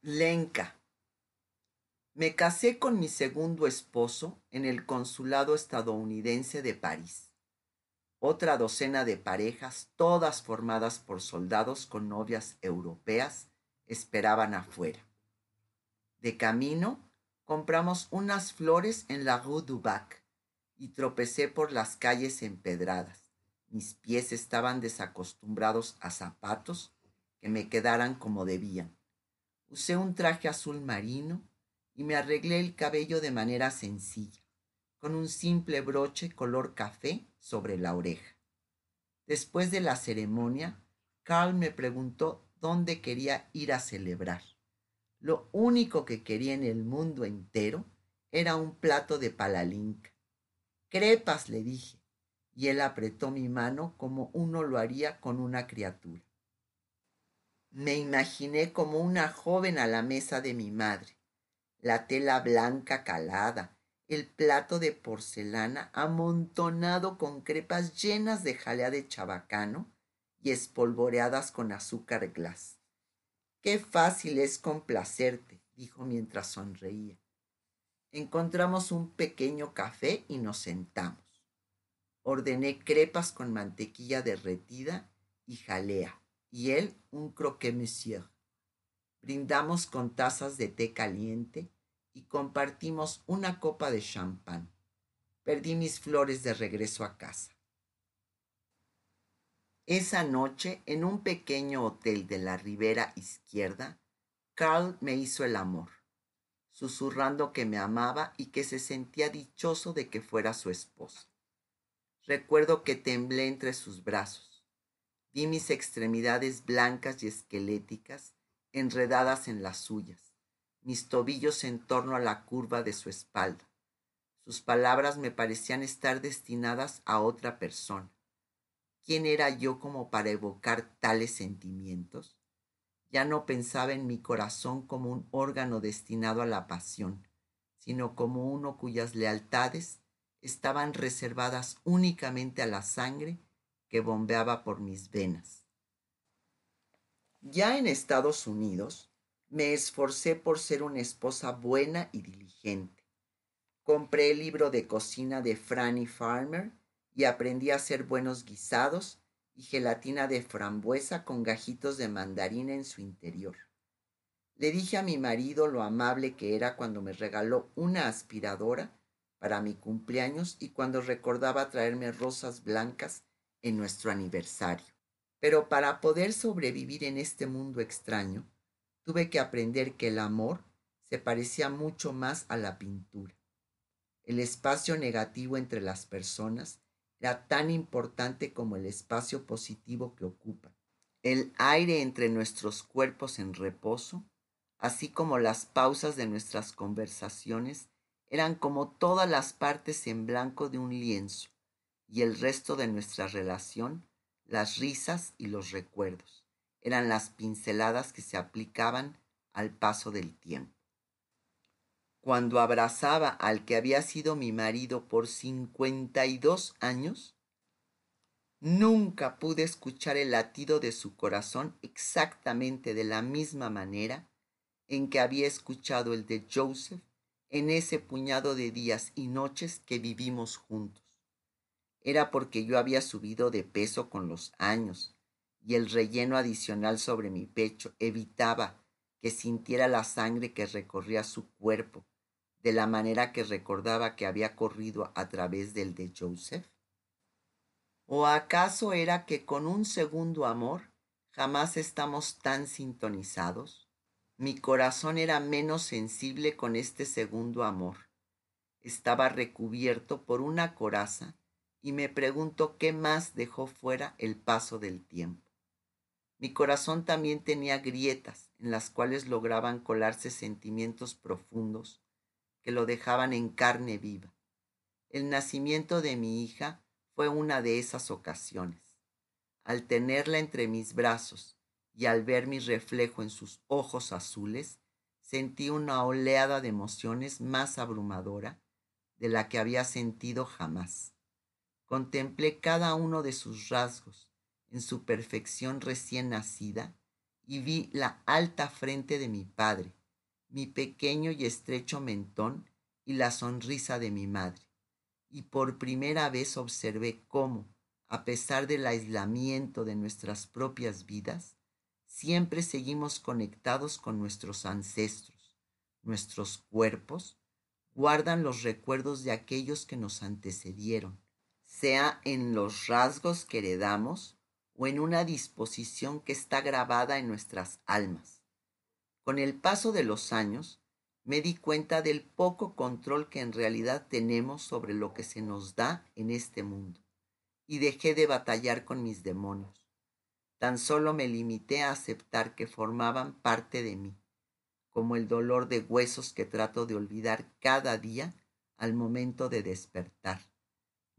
Lenca. Me casé con mi segundo esposo en el consulado estadounidense de París. Otra docena de parejas, todas formadas por soldados con novias europeas, esperaban afuera. De camino, compramos unas flores en la Rue du Bac y tropecé por las calles empedradas. Mis pies estaban desacostumbrados a zapatos que me quedaran como debían. Usé un traje azul marino y me arreglé el cabello de manera sencilla, con un simple broche color café sobre la oreja. Después de la ceremonia, Carl me preguntó dónde quería ir a celebrar. Lo único que quería en el mundo entero era un plato de palalinca. Crepas, le dije, y él apretó mi mano como uno lo haría con una criatura. Me imaginé como una joven a la mesa de mi madre, la tela blanca calada, el plato de porcelana amontonado con crepas llenas de jalea de chabacano y espolvoreadas con azúcar glas. Qué fácil es complacerte, dijo mientras sonreía. Encontramos un pequeño café y nos sentamos. Ordené crepas con mantequilla derretida y jalea y él un croque monsieur. Brindamos con tazas de té caliente y compartimos una copa de champán. Perdí mis flores de regreso a casa. Esa noche, en un pequeño hotel de la ribera izquierda, Carl me hizo el amor, susurrando que me amaba y que se sentía dichoso de que fuera su esposa. Recuerdo que temblé entre sus brazos Vi mis extremidades blancas y esqueléticas enredadas en las suyas, mis tobillos en torno a la curva de su espalda. Sus palabras me parecían estar destinadas a otra persona. ¿Quién era yo como para evocar tales sentimientos? Ya no pensaba en mi corazón como un órgano destinado a la pasión, sino como uno cuyas lealtades estaban reservadas únicamente a la sangre que bombeaba por mis venas. Ya en Estados Unidos, me esforcé por ser una esposa buena y diligente. Compré el libro de cocina de Franny Farmer y aprendí a hacer buenos guisados y gelatina de frambuesa con gajitos de mandarina en su interior. Le dije a mi marido lo amable que era cuando me regaló una aspiradora para mi cumpleaños y cuando recordaba traerme rosas blancas en nuestro aniversario. Pero para poder sobrevivir en este mundo extraño, tuve que aprender que el amor se parecía mucho más a la pintura. El espacio negativo entre las personas era tan importante como el espacio positivo que ocupa. El aire entre nuestros cuerpos en reposo, así como las pausas de nuestras conversaciones, eran como todas las partes en blanco de un lienzo y el resto de nuestra relación, las risas y los recuerdos, eran las pinceladas que se aplicaban al paso del tiempo. Cuando abrazaba al que había sido mi marido por cincuenta y dos años, nunca pude escuchar el latido de su corazón exactamente de la misma manera en que había escuchado el de Joseph en ese puñado de días y noches que vivimos juntos era porque yo había subido de peso con los años y el relleno adicional sobre mi pecho evitaba que sintiera la sangre que recorría su cuerpo de la manera que recordaba que había corrido a través del de Joseph? ¿O acaso era que con un segundo amor jamás estamos tan sintonizados? Mi corazón era menos sensible con este segundo amor. Estaba recubierto por una coraza y me pregunto qué más dejó fuera el paso del tiempo. Mi corazón también tenía grietas en las cuales lograban colarse sentimientos profundos que lo dejaban en carne viva. El nacimiento de mi hija fue una de esas ocasiones. Al tenerla entre mis brazos y al ver mi reflejo en sus ojos azules, sentí una oleada de emociones más abrumadora de la que había sentido jamás. Contemplé cada uno de sus rasgos en su perfección recién nacida y vi la alta frente de mi padre, mi pequeño y estrecho mentón y la sonrisa de mi madre. Y por primera vez observé cómo, a pesar del aislamiento de nuestras propias vidas, siempre seguimos conectados con nuestros ancestros. Nuestros cuerpos guardan los recuerdos de aquellos que nos antecedieron, sea en los rasgos que heredamos o en una disposición que está grabada en nuestras almas. Con el paso de los años, me di cuenta del poco control que en realidad tenemos sobre lo que se nos da en este mundo, y dejé de batallar con mis demonios. Tan solo me limité a aceptar que formaban parte de mí, como el dolor de huesos que trato de olvidar cada día al momento de despertar.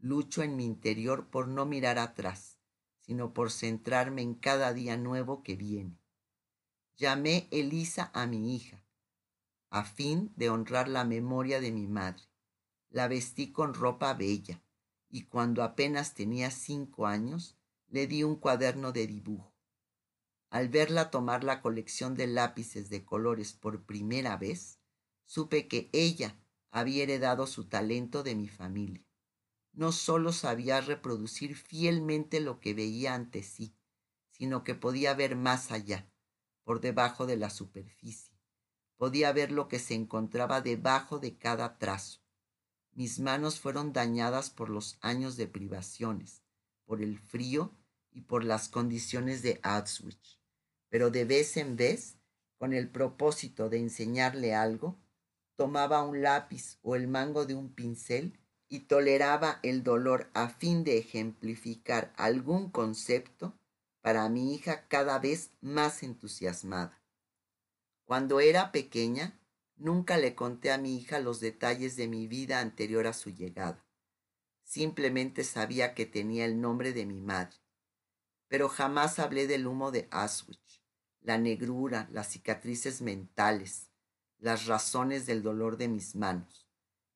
Lucho en mi interior por no mirar atrás, sino por centrarme en cada día nuevo que viene. Llamé Elisa a mi hija, a fin de honrar la memoria de mi madre. La vestí con ropa bella, y cuando apenas tenía cinco años, le di un cuaderno de dibujo. Al verla tomar la colección de lápices de colores por primera vez, supe que ella había heredado su talento de mi familia. No solo sabía reproducir fielmente lo que veía ante sí, sino que podía ver más allá, por debajo de la superficie. Podía ver lo que se encontraba debajo de cada trazo. Mis manos fueron dañadas por los años de privaciones, por el frío y por las condiciones de Auschwitz. Pero de vez en vez, con el propósito de enseñarle algo, tomaba un lápiz o el mango de un pincel y toleraba el dolor a fin de ejemplificar algún concepto para mi hija cada vez más entusiasmada. Cuando era pequeña, nunca le conté a mi hija los detalles de mi vida anterior a su llegada. Simplemente sabía que tenía el nombre de mi madre pero jamás hablé del humo de Auschwitz, la negrura, las cicatrices mentales, las razones del dolor de mis manos.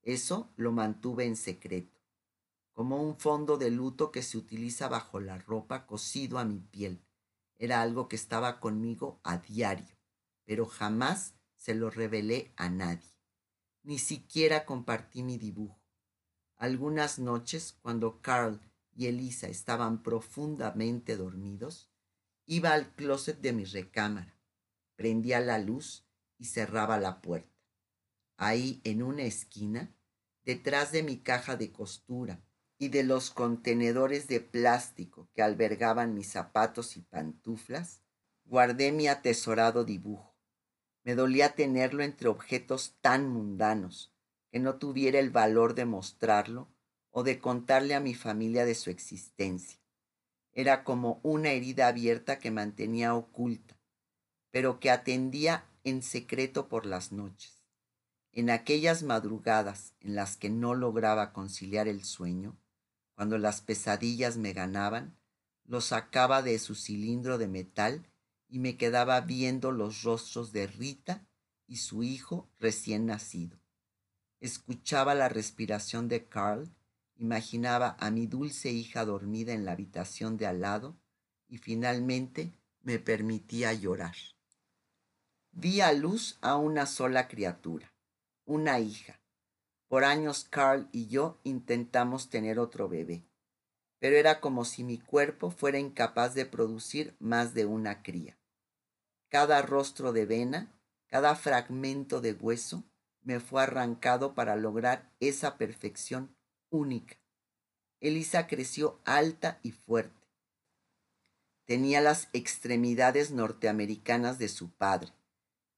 Eso lo mantuve en secreto, como un fondo de luto que se utiliza bajo la ropa cosido a mi piel. Era algo que estaba conmigo a diario, pero jamás se lo revelé a nadie. Ni siquiera compartí mi dibujo. Algunas noches, cuando Carl y Elisa estaban profundamente dormidos, iba al closet de mi recámara, prendía la luz y cerraba la puerta. Ahí, en una esquina, detrás de mi caja de costura y de los contenedores de plástico que albergaban mis zapatos y pantuflas, guardé mi atesorado dibujo. Me dolía tenerlo entre objetos tan mundanos que no tuviera el valor de mostrarlo o de contarle a mi familia de su existencia. Era como una herida abierta que mantenía oculta, pero que atendía en secreto por las noches. En aquellas madrugadas en las que no lograba conciliar el sueño, cuando las pesadillas me ganaban, lo sacaba de su cilindro de metal y me quedaba viendo los rostros de Rita y su hijo recién nacido. Escuchaba la respiración de Carl Imaginaba a mi dulce hija dormida en la habitación de al lado y finalmente me permitía llorar. Di a luz a una sola criatura, una hija. Por años Carl y yo intentamos tener otro bebé, pero era como si mi cuerpo fuera incapaz de producir más de una cría. Cada rostro de vena, cada fragmento de hueso me fue arrancado para lograr esa perfección única. Elisa creció alta y fuerte. Tenía las extremidades norteamericanas de su padre.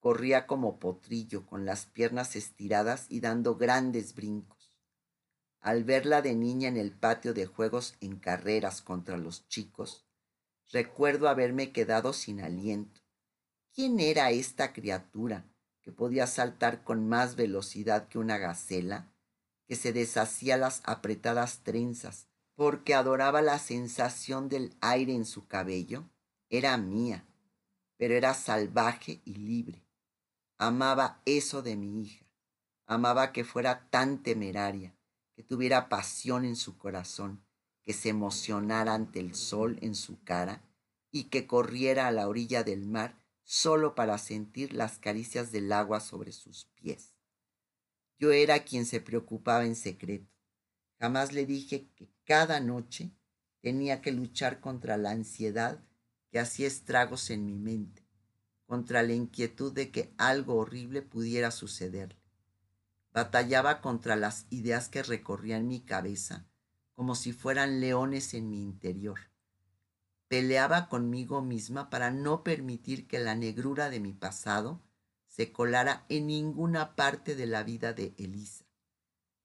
Corría como potrillo, con las piernas estiradas y dando grandes brincos. Al verla de niña en el patio de juegos en carreras contra los chicos, recuerdo haberme quedado sin aliento. ¿Quién era esta criatura que podía saltar con más velocidad que una gacela? que se deshacía las apretadas trenzas, porque adoraba la sensación del aire en su cabello, era mía, pero era salvaje y libre. Amaba eso de mi hija, amaba que fuera tan temeraria, que tuviera pasión en su corazón, que se emocionara ante el sol en su cara y que corriera a la orilla del mar solo para sentir las caricias del agua sobre sus pies. Yo era quien se preocupaba en secreto. Jamás le dije que cada noche tenía que luchar contra la ansiedad que hacía estragos en mi mente, contra la inquietud de que algo horrible pudiera sucederle. Batallaba contra las ideas que recorrían mi cabeza como si fueran leones en mi interior. Peleaba conmigo misma para no permitir que la negrura de mi pasado se colara en ninguna parte de la vida de Elisa.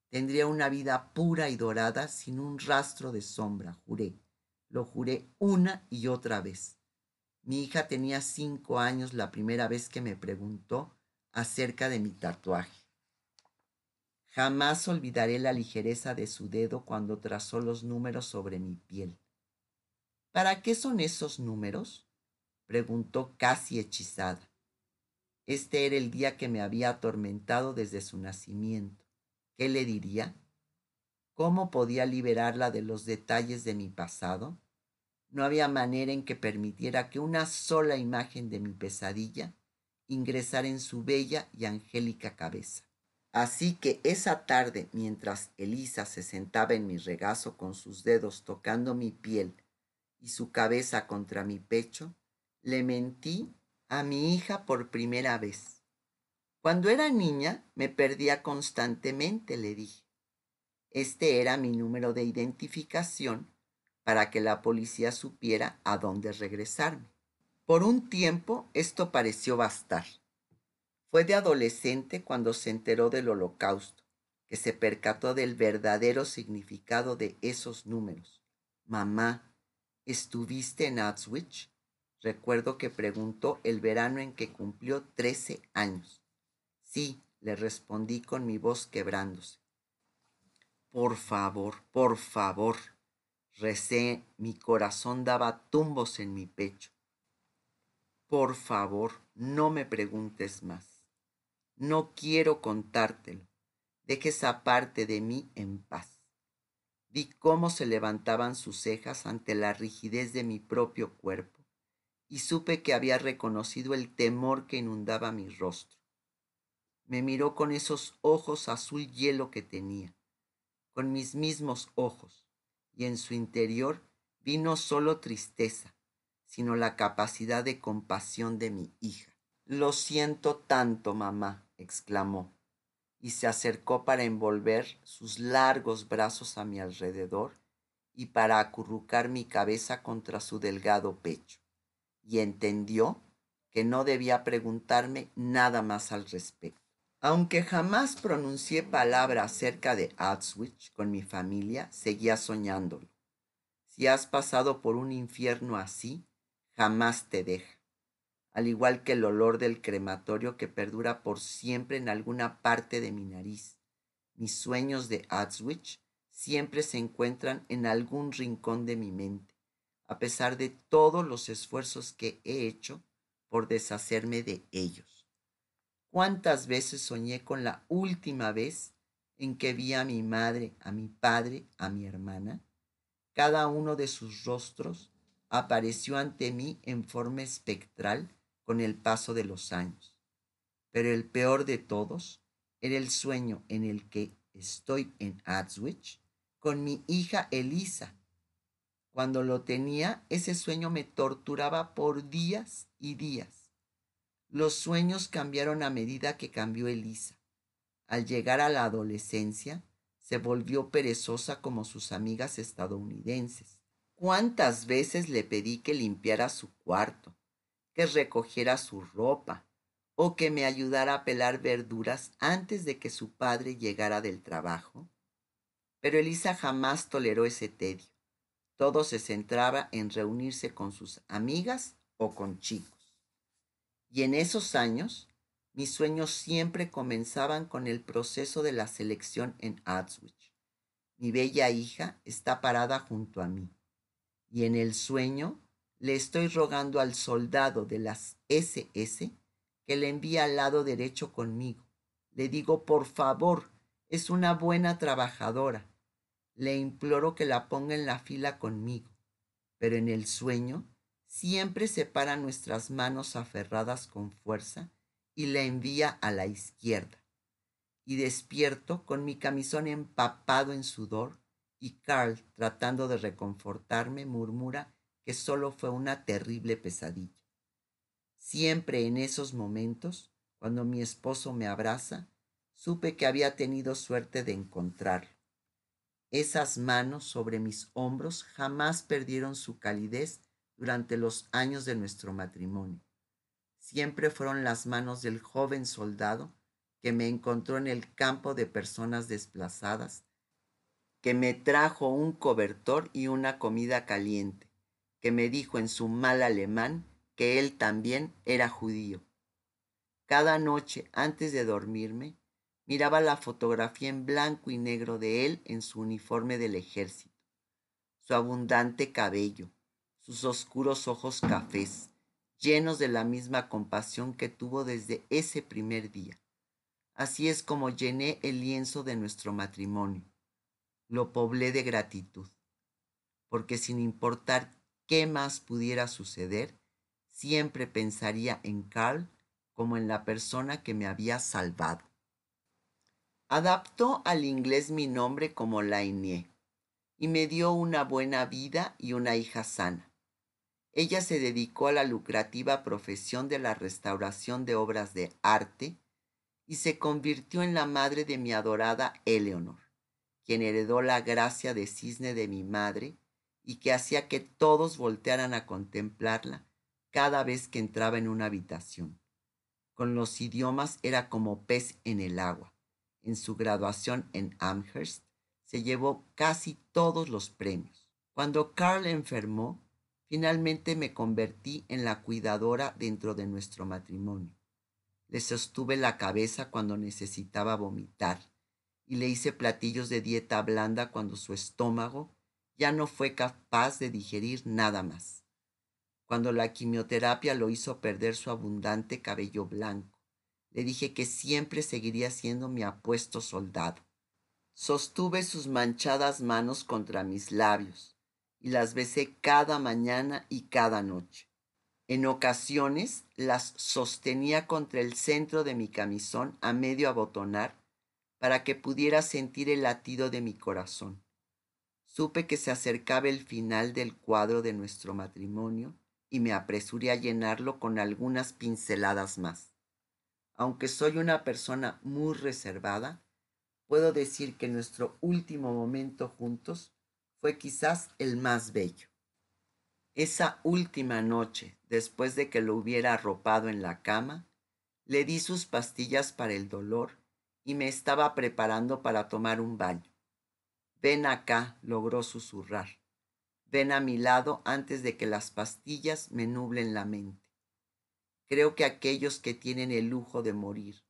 Tendría una vida pura y dorada sin un rastro de sombra, juré. Lo juré una y otra vez. Mi hija tenía cinco años la primera vez que me preguntó acerca de mi tatuaje. Jamás olvidaré la ligereza de su dedo cuando trazó los números sobre mi piel. ¿Para qué son esos números? preguntó casi hechizada. Este era el día que me había atormentado desde su nacimiento. ¿Qué le diría? ¿Cómo podía liberarla de los detalles de mi pasado? No había manera en que permitiera que una sola imagen de mi pesadilla ingresara en su bella y angélica cabeza. Así que esa tarde, mientras Elisa se sentaba en mi regazo con sus dedos tocando mi piel y su cabeza contra mi pecho, le mentí a mi hija por primera vez. Cuando era niña me perdía constantemente, le dije. Este era mi número de identificación para que la policía supiera a dónde regresarme. Por un tiempo esto pareció bastar. Fue de adolescente cuando se enteró del holocausto, que se percató del verdadero significado de esos números. Mamá, ¿estuviste en Auschwitz? Recuerdo que preguntó el verano en que cumplió trece años. Sí, le respondí con mi voz quebrándose. Por favor, por favor. Recé, mi corazón daba tumbos en mi pecho. Por favor, no me preguntes más. No quiero contártelo. Deje esa parte de mí en paz. Vi cómo se levantaban sus cejas ante la rigidez de mi propio cuerpo y supe que había reconocido el temor que inundaba mi rostro. Me miró con esos ojos azul hielo que tenía, con mis mismos ojos, y en su interior vi no solo tristeza, sino la capacidad de compasión de mi hija. Lo siento tanto, mamá, exclamó, y se acercó para envolver sus largos brazos a mi alrededor y para acurrucar mi cabeza contra su delgado pecho, y entendió que no debía preguntarme nada más al respecto. Aunque jamás pronuncié palabra acerca de Auschwitz con mi familia, seguía soñándolo. Si has pasado por un infierno así, jamás te deja al igual que el olor del crematorio que perdura por siempre en alguna parte de mi nariz. Mis sueños de Auschwitz siempre se encuentran en algún rincón de mi mente, a pesar de todos los esfuerzos que he hecho por deshacerme de ellos. ¿Cuántas veces soñé con la última vez en que vi a mi madre, a mi padre, a mi hermana? Cada uno de sus rostros apareció ante mí en forma espectral con el paso de los años. Pero el peor de todos era el sueño en el que estoy en Auschwitz con mi hija Elisa. Cuando lo tenía, ese sueño me torturaba por días y días. Los sueños cambiaron a medida que cambió Elisa. Al llegar a la adolescencia, se volvió perezosa como sus amigas estadounidenses. ¿Cuántas veces le pedí que limpiara su cuarto, que recogiera su ropa o que me ayudara a pelar verduras antes de que su padre llegara del trabajo. Pero Elisa jamás toleró ese tedio. Todo se centraba en reunirse con sus amigas o con chicos. Y en esos años, mis sueños siempre comenzaban con el proceso de la selección en Auschwitz. Mi bella hija está parada junto a mí. Y en el sueño le estoy rogando al soldado de las SS que le envíe al lado derecho conmigo. Le digo, por favor, es una buena trabajadora. Le imploro que la ponga en la fila conmigo. Pero en el sueño siempre separa nuestras manos aferradas con fuerza y la envía a la izquierda. Y despierto con mi camisón empapado en sudor y Carl, tratando de reconfortarme, murmura que solo fue una terrible pesadilla. Siempre en esos momentos, cuando mi esposo me abraza, supe que había tenido suerte de encontrarlo. Esas manos sobre mis hombros jamás perdieron su calidez durante los años de nuestro matrimonio. Siempre fueron las manos del joven soldado que me encontró en el campo de personas desplazadas, que me trajo un cobertor y una comida caliente, que me dijo en su mal alemán que él también era judío. Cada noche antes de dormirme, miraba la fotografía en blanco y negro de él en su uniforme del ejército, su abundante cabello, sus oscuros ojos cafés, llenos de la misma compasión que tuvo desde ese primer día. Así es como llené el lienzo de nuestro matrimonio. Lo poblé de gratitud, porque sin importar qué más pudiera suceder, siempre pensaría en Carl como en la persona que me había salvado. Adaptó al inglés mi nombre como Lainie y me dio una buena vida y una hija sana. Ella se dedicó a la lucrativa profesión de la restauración de obras de arte y se convirtió en la madre de mi adorada Eleonor, quien heredó la gracia de cisne de mi madre y que hacía que todos voltearan a contemplarla cada vez que entraba en una habitación. Con los idiomas era como pez en el agua. En su graduación en Amherst se llevó casi todos los premios. Cuando Carl enfermó, Finalmente me convertí en la cuidadora dentro de nuestro matrimonio. Le sostuve la cabeza cuando necesitaba vomitar y le hice platillos de dieta blanda cuando su estómago ya no fue capaz de digerir nada más. Cuando la quimioterapia lo hizo perder su abundante cabello blanco, le dije que siempre seguiría siendo mi apuesto soldado. Sostuve sus manchadas manos contra mis labios y las besé cada mañana y cada noche. En ocasiones las sostenía contra el centro de mi camisón a medio abotonar para que pudiera sentir el latido de mi corazón. Supe que se acercaba el final del cuadro de nuestro matrimonio y me apresuré a llenarlo con algunas pinceladas más. Aunque soy una persona muy reservada, puedo decir que nuestro último momento juntos fue quizás el más bello. Esa última noche, después de que lo hubiera arropado en la cama, le di sus pastillas para el dolor y me estaba preparando para tomar un baño. Ven acá, logró susurrar. Ven a mi lado antes de que las pastillas me nublen la mente. Creo que aquellos que tienen el lujo de morir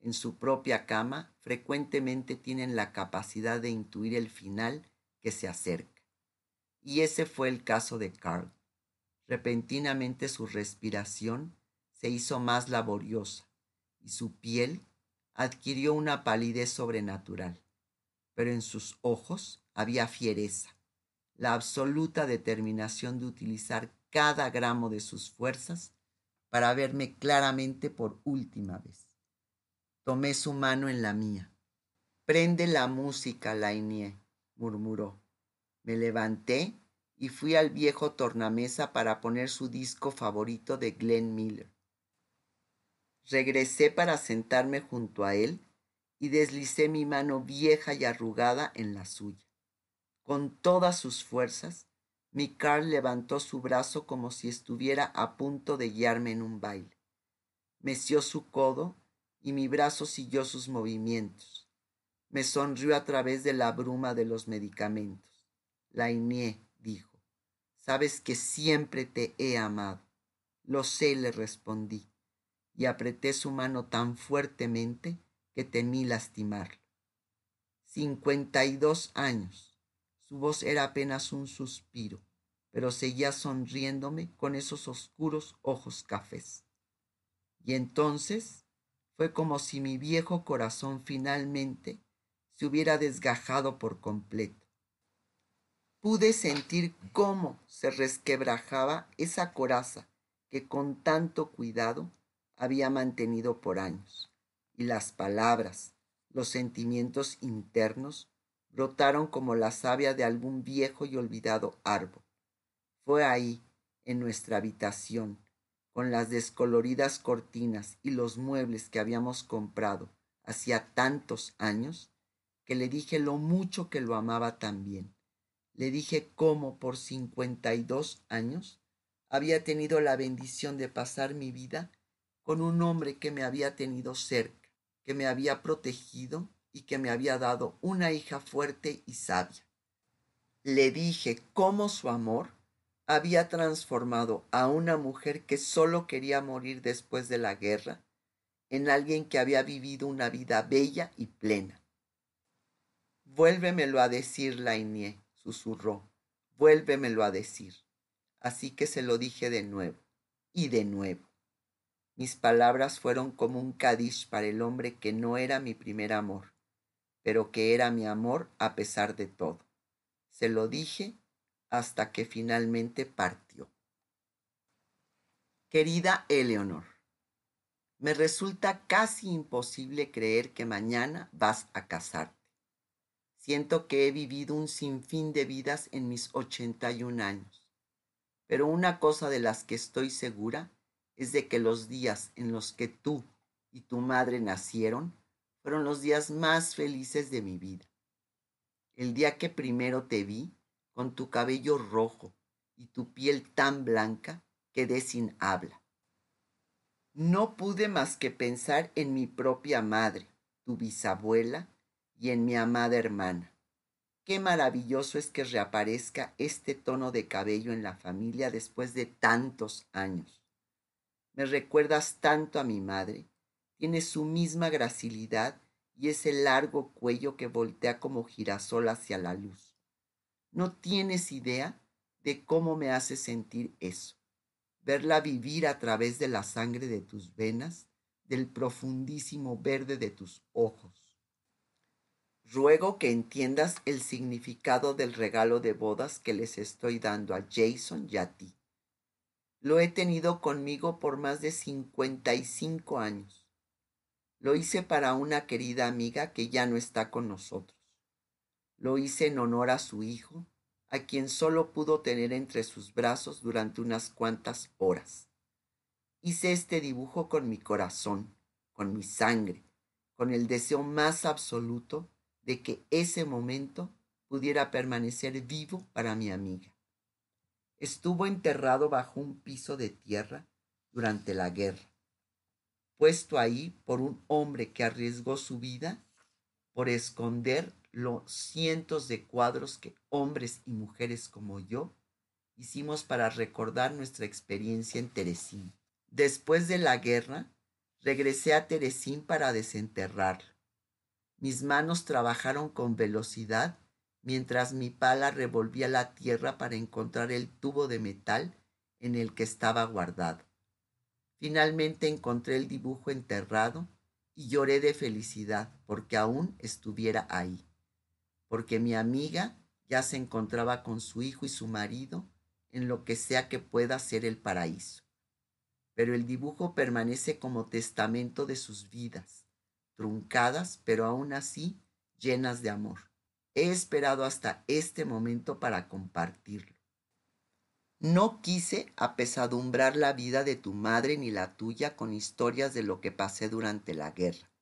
en su propia cama frecuentemente tienen la capacidad de intuir el final que se acerca. Y ese fue el caso de Carl. Repentinamente su respiración se hizo más laboriosa y su piel adquirió una palidez sobrenatural, pero en sus ojos había fiereza, la absoluta determinación de utilizar cada gramo de sus fuerzas para verme claramente por última vez. Tomé su mano en la mía. Prende la música, Lainie, murmuró. Me levanté y fui al viejo tornamesa para poner su disco favorito de Glenn Miller. Regresé para sentarme junto a él y deslicé mi mano vieja y arrugada en la suya. Con todas sus fuerzas, mi Carl levantó su brazo como si estuviera a punto de guiarme en un baile. Meció su codo y mi brazo siguió sus movimientos. Me sonrió a través de la bruma de los medicamentos. Lainie dijo, sabes que siempre te he amado. Lo sé, le respondí, y apreté su mano tan fuertemente que temí lastimarlo. Cincuenta y dos años. Su voz era apenas un suspiro, pero seguía sonriéndome con esos oscuros ojos cafés. Y entonces fue como si mi viejo corazón finalmente se hubiera desgajado por completo. pude sentir cómo se resquebrajaba esa coraza que con tanto cuidado había mantenido por años, y las palabras, los sentimientos internos brotaron como la savia de algún viejo y olvidado árbol. Fue ahí, en nuestra habitación, con las descoloridas cortinas y los muebles que habíamos comprado hacía tantos años, que le dije lo mucho que lo amaba también. Le dije cómo por cincuenta y dos años había tenido la bendición de pasar mi vida con un hombre que me había tenido cerca, que me había protegido y que me había dado una hija fuerte y sabia. Le dije cómo su amor había transformado a una mujer que solo quería morir después de la guerra en alguien que había vivido una vida bella y plena. Vuélvemelo a decir, Lainie, susurró. Vuélvemelo a decir. Así que se lo dije de nuevo y de nuevo. Mis palabras fueron como un kadish para el hombre que no era mi primer amor, pero que era mi amor a pesar de todo. Se lo dije hasta que finalmente partió. Querida Eleonor, me resulta casi imposible creer que mañana vas a casarte. Siento que he vivido un sinfín de vidas en mis 81 años, pero una cosa de las que estoy segura es de que los días en los que tú y tu madre nacieron fueron los días más felices de mi vida. El día que primero te vi, con tu cabello rojo y tu piel tan blanca, quedé sin habla. No pude más que pensar en mi propia madre, tu bisabuela, y en mi amada hermana. Qué maravilloso es que reaparezca este tono de cabello en la familia después de tantos años. Me recuerdas tanto a mi madre, tiene su misma gracilidad y ese largo cuello que voltea como girasol hacia la luz. No tienes idea de cómo me hace sentir eso. Verla vivir a través de la sangre de tus venas, del profundísimo verde de tus ojos. Ruego que entiendas el significado del regalo de bodas que les estoy dando a Jason y a ti. Lo he tenido conmigo por más de 55 años. Lo hice para una querida amiga que ya no está con nosotros. Lo hice en honor a su hijo, a quien solo pudo tener entre sus brazos durante unas cuantas horas. Hice este dibujo con mi corazón, con mi sangre, con el deseo más absoluto de que ese momento pudiera permanecer vivo para mi amiga. Estuvo enterrado bajo un piso de tierra durante la guerra, puesto ahí por un hombre que arriesgó su vida por esconder los cientos de cuadros que hombres y mujeres como yo hicimos para recordar nuestra experiencia en Teresín. Después de la guerra, regresé a Teresín para desenterrarlo. Mis manos trabajaron con velocidad mientras mi pala revolvía la tierra para encontrar el tubo de metal en el que estaba guardado. Finalmente encontré el dibujo enterrado y lloré de felicidad porque aún estuviera ahí, porque mi amiga ya se encontraba con su hijo y su marido en lo que sea que pueda ser el paraíso. Pero el dibujo permanece como testamento de sus vidas, truncadas, pero aún así llenas de amor. He esperado hasta este momento para compartirlo. No quise apesadumbrar la vida de tu madre ni la tuya con historias de lo que pasé durante la guerra.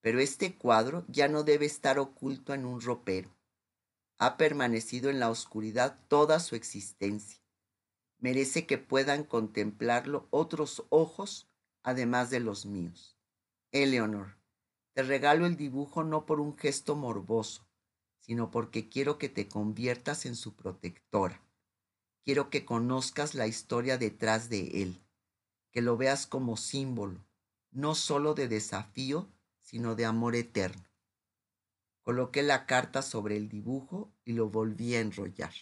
Pero este cuadro ya no debe estar oculto en un ropero. Ha permanecido en la oscuridad toda su existencia. Merece que puedan contemplarlo otros ojos además de los míos. Eleonor, te regalo el dibujo no por un gesto morboso, sino porque quiero que te conviertas en su protectora quiero que conozcas la historia detrás de él, que lo veas como símbolo, no solo de desafío, sino de amor eterno. Coloqué la carta sobre el dibujo y lo volví a enrollar.